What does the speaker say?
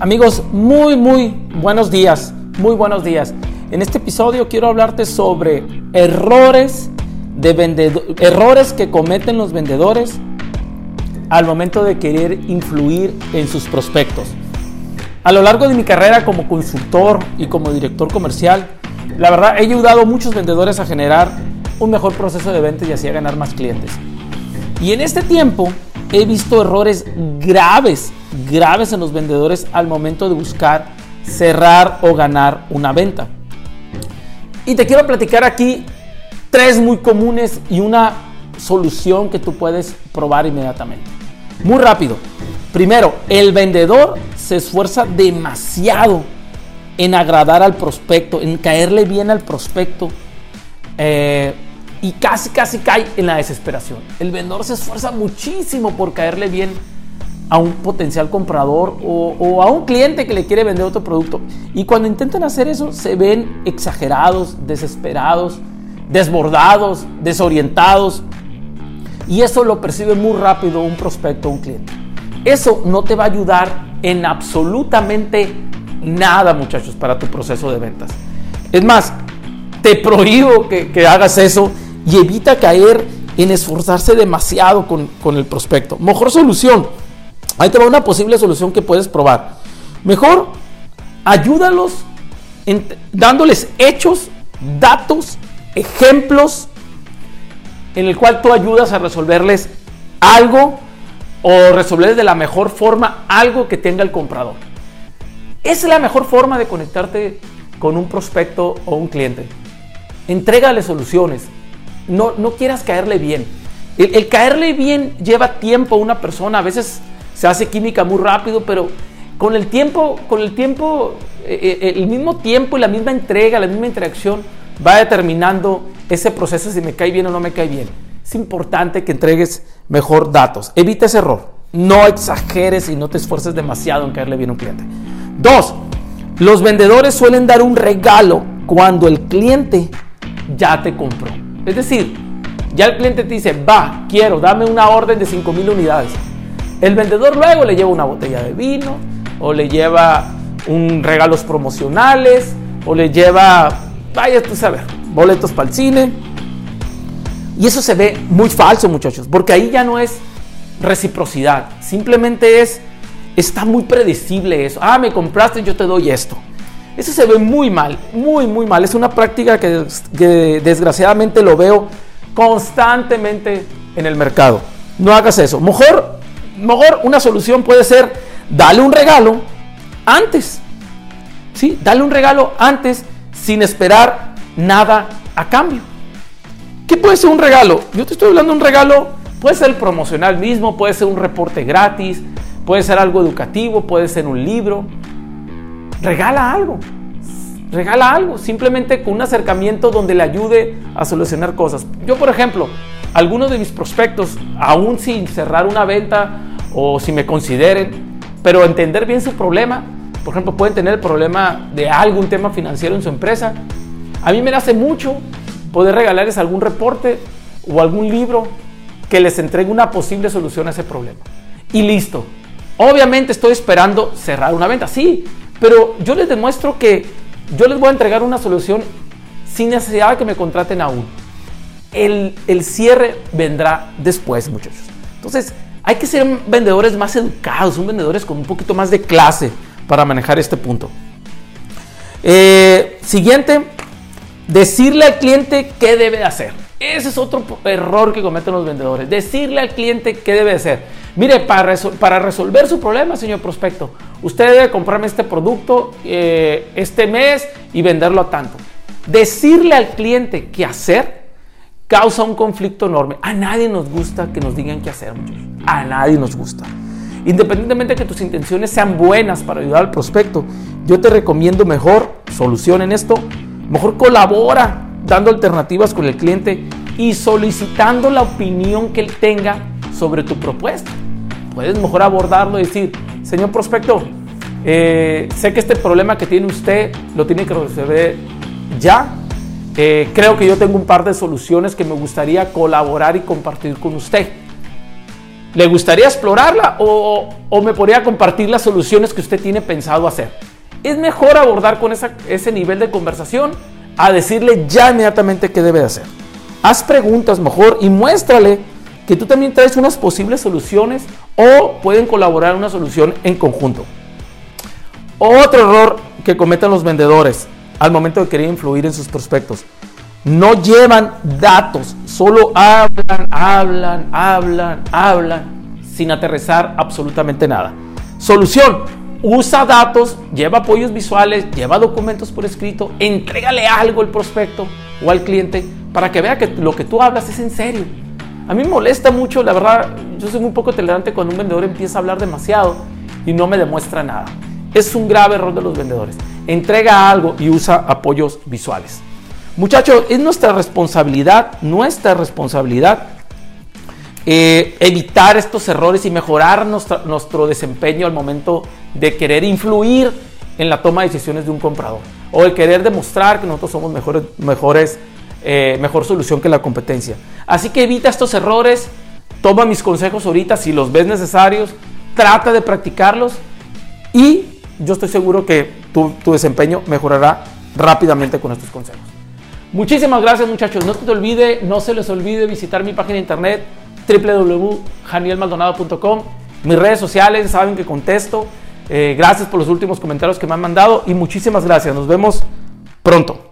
Amigos, muy, muy buenos días, muy buenos días. En este episodio quiero hablarte sobre errores, de errores que cometen los vendedores al momento de querer influir en sus prospectos. A lo largo de mi carrera como consultor y como director comercial, la verdad he ayudado a muchos vendedores a generar un mejor proceso de ventas y así a ganar más clientes. Y en este tiempo he visto errores graves, graves en los vendedores al momento de buscar cerrar o ganar una venta. Y te quiero platicar aquí tres muy comunes y una solución que tú puedes probar inmediatamente. Muy rápido. Primero, el vendedor se esfuerza demasiado en agradar al prospecto, en caerle bien al prospecto. Eh, y casi, casi cae en la desesperación. El vendedor se esfuerza muchísimo por caerle bien a un potencial comprador o, a un cliente que le quiere vender otro producto. Y cuando intentan hacer eso, se ven exagerados, desesperados, desbordados, desorientados. Y eso lo percibe muy rápido un prospecto un cliente. Eso no te va a ayudar en absolutamente nada, muchachos, para tu proceso de ventas. Es más, te prohíbo que hagas eso y evita caer en esforzarse demasiado con, el prospecto. Mejor solución. Ahí te va una posible solución que puedes probar. Mejor ayúdalos dándoles hechos, datos, ejemplos en el cual tú ayudas a resolverles algo o resolverles de la mejor forma algo que tenga el comprador. Esa es la mejor forma de conectarte con un prospecto o un cliente. Entrégale soluciones, no, no quieras caerle bien. El, caerle bien lleva tiempo a una persona, a veces se hace química muy rápido, pero con el tiempo, con el tiempo, eh, eh, el mismo tiempo y la misma entrega, la misma interacción va determinando ese proceso si me cae bien o no me cae bien. Es importante que entregues mejor datos. Evita ese error. No exageres y no te esfuerces demasiado en caerle bien a un cliente. Dos, los vendedores suelen dar un regalo cuando el cliente ya te compró. Es decir, ya el cliente te dice, va, quiero, dame una orden de 5.000 unidades. El vendedor luego le lleva una botella de vino, o le lleva un regalos promocionales, o le lleva, vaya tú sabes, boletos para el cine. Y eso se ve muy falso, muchachos, porque ahí ya no es reciprocidad, simplemente es, está muy predecible eso. Ah, me compraste, yo te doy esto. Eso se ve muy mal, muy, muy mal. Es una práctica que, desgraciadamente lo veo constantemente en el mercado. No hagas eso. Mejor, mejor una solución puede ser dale un regalo antes. ¿Sí? Dale un regalo antes sin esperar nada a cambio. ¿Qué puede ser un regalo? Yo te estoy hablando de un regalo, puede ser el promocional mismo, puede ser un reporte gratis, puede ser algo educativo, puede ser un libro, regala algo. Regala algo, simplemente con un acercamiento donde le ayude a solucionar cosas. Yo, por ejemplo, algunos de mis prospectos, aún sin cerrar una venta o si me consideren, pero entender bien su problema, por ejemplo, pueden tener el problema de algún tema financiero en su empresa. A mí me hace mucho poder regalarles algún reporte o algún libro que les entregue una posible solución a ese problema. Y listo. Obviamente estoy esperando cerrar una venta. Sí, pero yo les demuestro que yo les voy a entregar una solución sin necesidad de que me contraten aún. El, el cierre vendrá después, muchachos. Entonces, hay que ser vendedores más educados, son vendedores con un poquito más de clase para manejar este punto. Eh, siguiente, decirle al cliente qué debe hacer. Ese es otro error que cometen los vendedores. Decirle al cliente qué debe hacer. Mire, para, resolver su problema, señor prospecto, usted debe comprarme este producto eh, este mes y venderlo a tanto. Decirle al cliente qué hacer causa un conflicto enorme. A nadie nos gusta que nos digan qué hacer, muchachos. A nadie nos gusta. Independientemente de que tus intenciones sean buenas para ayudar al prospecto, yo te recomiendo mejor solución en esto. Mejor colabora dando alternativas con el cliente y solicitando la opinión que él tenga sobre tu propuesta. Puedes mejor abordarlo y decir, señor prospecto, eh, sé que este problema que tiene usted lo tiene que resolver ya. Eh, creo que yo tengo un par de soluciones que me gustaría colaborar y compartir con usted. ¿Le gustaría explorarla o, me podría compartir las soluciones que usted tiene pensado hacer? Es mejor abordar con ese nivel de conversación a decirle ya inmediatamente qué debe de hacer. Haz preguntas mejor y muéstrale que tú también traes unas posibles soluciones o pueden colaborar en una solución en conjunto. Otro error que cometen los vendedores al momento de querer influir en sus prospectos. No llevan datos, solo hablan, hablan, hablan, hablan, sin aterrizar absolutamente nada. Solución, usa datos, lleva apoyos visuales, lleva documentos por escrito, entrégale algo al prospecto o al cliente para que vea que lo que tú hablas es en serio. A mí me molesta mucho, la verdad, yo soy muy poco tolerante cuando un vendedor empieza a hablar demasiado y no me demuestra nada. Es un grave error de los vendedores. Entrega algo y usa apoyos visuales. Muchachos, es nuestra responsabilidad, nuestra responsabilidad eh, evitar estos errores y mejorar nuestro desempeño al momento de querer influir en la toma de decisiones de un comprador o de querer demostrar que nosotros somos mejores eh, mejor solución que la competencia. Así que evita estos errores, toma mis consejos ahorita si los ves necesarios, trata de practicarlos y yo estoy seguro que tu, tu desempeño mejorará rápidamente con estos consejos. Muchísimas gracias muchachos. No te olvide, no se les olvide visitar mi página de internet www.janielmaldonado.com. Mis redes sociales saben que contesto. Eh, gracias por los últimos comentarios que me han mandado y muchísimas gracias. Nos vemos pronto.